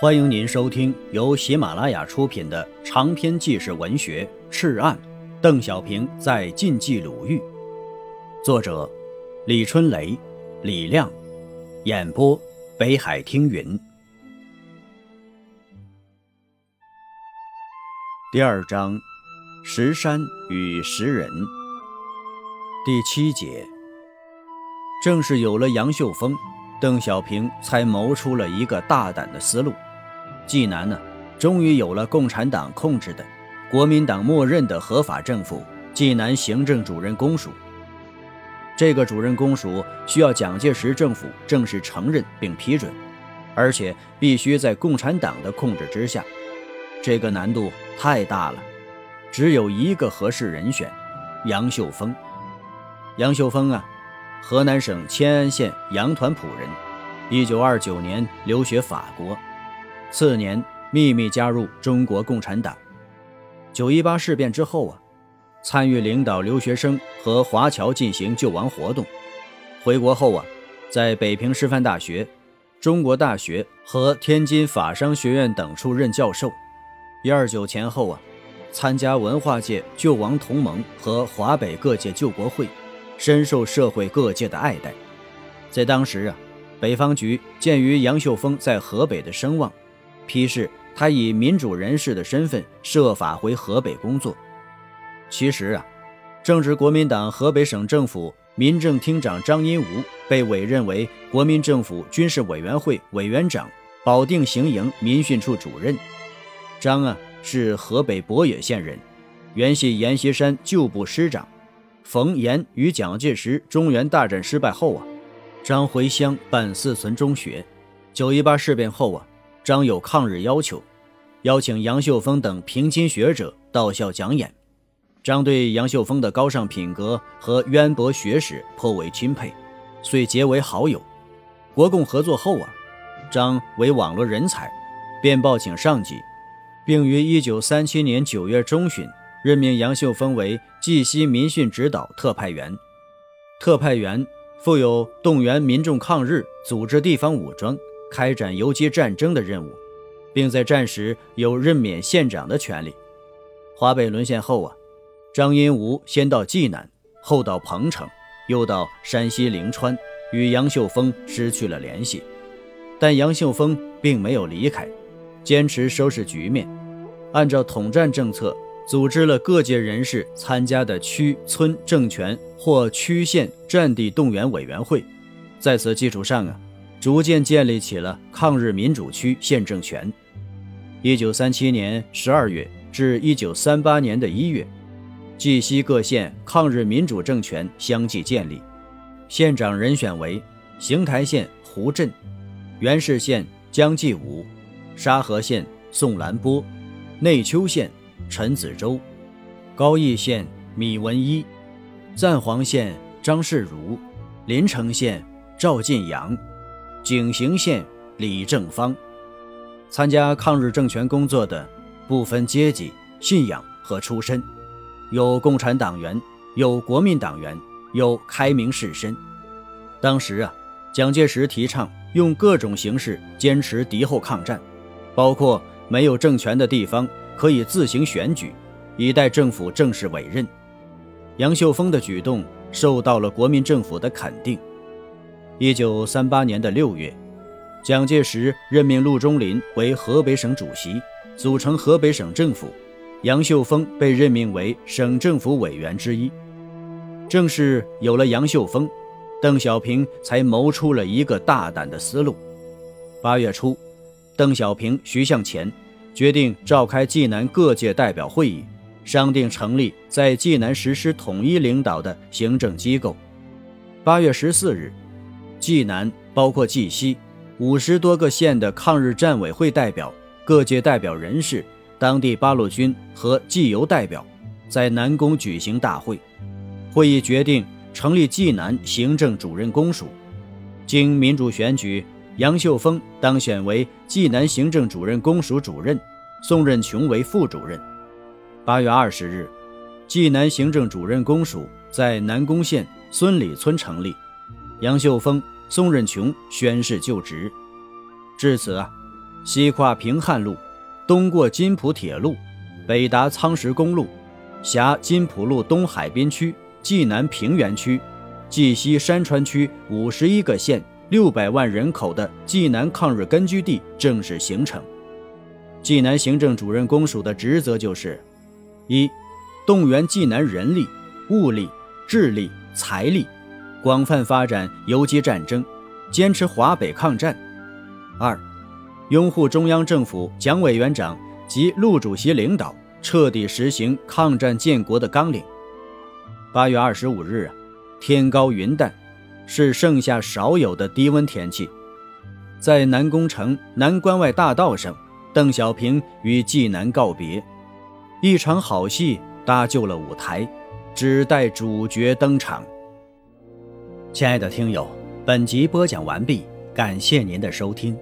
欢迎您收听由喜马拉雅出品的长篇纪实文学《赤案》，邓小平在晋冀鲁豫，作者李春雷、李亮，演播北海听云。第二章：石山与石人。第七节：正是有了杨秀峰，邓小平才谋出了一个大胆的思路。济南呢，终于有了共产党控制的、国民党默认的合法政府——济南行政主任公署。这个主任公署需要蒋介石政府正式承认并批准，而且必须在共产党的控制之下。这个难度太大了，只有一个合适人选：杨秀峰。杨秀峰啊，河南省迁安县杨团埔人，1929年留学法国。次年，秘密加入中国共产党。九一八事变之后啊，参与领导留学生和华侨进行救亡活动。回国后啊，在北平师范大学、中国大学和天津法商学院等处任教授。一二九前后啊，参加文化界救亡同盟和华北各界救国会，深受社会各界的爱戴。在当时啊，北方局鉴于杨秀峰在河北的声望。批示他以民主人士的身份设法回河北工作。其实啊，正值国民党河北省政府民政厅长张荫吾被委任为国民政府军事委员会委员长、保定行营民训处主任。张啊是河北博野县人，原系阎锡山旧部师长。冯阎与蒋介石中原大战失败后啊，张回乡办四存中学。九一八事变后啊。张有抗日要求，邀请杨秀峰等平津学者到校讲演。张对杨秀峰的高尚品格和渊博学识颇为钦佩，遂结为好友。国共合作后啊，张为网络人才，便报请上级，并于1937年9月中旬任命杨秀峰为冀西民训指导特派员。特派员负有动员民众抗日、组织地方武装。开展游击战争的任务，并在战时有任免县长的权利。华北沦陷后啊，张荫吾先到济南，后到彭城，又到山西临川，与杨秀峰失去了联系。但杨秀峰并没有离开，坚持收拾局面，按照统战政策，组织了各界人士参加的区村政权或区县战地动员委员会。在此基础上啊。逐渐建立起了抗日民主区县政权。一九三七年十二月至一九三八年的一月，冀西各县抗日民主政权相继建立。县长人选为邢台县胡震、元氏县江继武、沙河县宋兰波、内丘县陈子洲、高邑县米文一、赞皇县张世儒、临城县赵晋阳。景行县李正芳，参加抗日政权工作的不分阶级、信仰和出身，有共产党员，有国民党员，有开明士绅。当时啊，蒋介石提倡用各种形式坚持敌后抗战，包括没有政权的地方可以自行选举，以待政府正式委任。杨秀峰的举动受到了国民政府的肯定。一九三八年的六月，蒋介石任命陆中麟为河北省主席，组成河北省政府。杨秀峰被任命为省政府委员之一。正是有了杨秀峰，邓小平才谋出了一个大胆的思路。八月初，邓小平、徐向前决定召开济南各界代表会议，商定成立在济南实施统一领导的行政机构。八月十四日。济南包括冀西五十多个县的抗日战委会代表、各界代表人士、当地八路军和冀邮代表，在南宫举行大会。会议决定成立济南行政主任公署，经民主选举，杨秀峰当选为济南行政主任公署主任，宋任穷为副主任。八月二十日，济南行政主任公署在南宫县孙李村成立。杨秀峰、宋任穷宣誓就职。至此啊，西跨平汉路，东过金浦铁路，北达仓石公路，辖金浦路东海滨区、冀南平原区、冀西山川区五十一个县、六百万人口的冀南抗日根据地正式形成。冀南行政主任公署的职责就是：一、动员冀南人力、物力、智力、财力，广泛发展游击战争，坚持华北抗战；二、拥护中央政府蒋委员长及陆主席领导，彻底实行抗战建国的纲领。八月二十五日啊，天高云淡，是盛夏少有的低温天气，在南宫城南关外大道上。邓小平与济南告别，一场好戏搭就了舞台，只待主角登场。亲爱的听友，本集播讲完毕，感谢您的收听。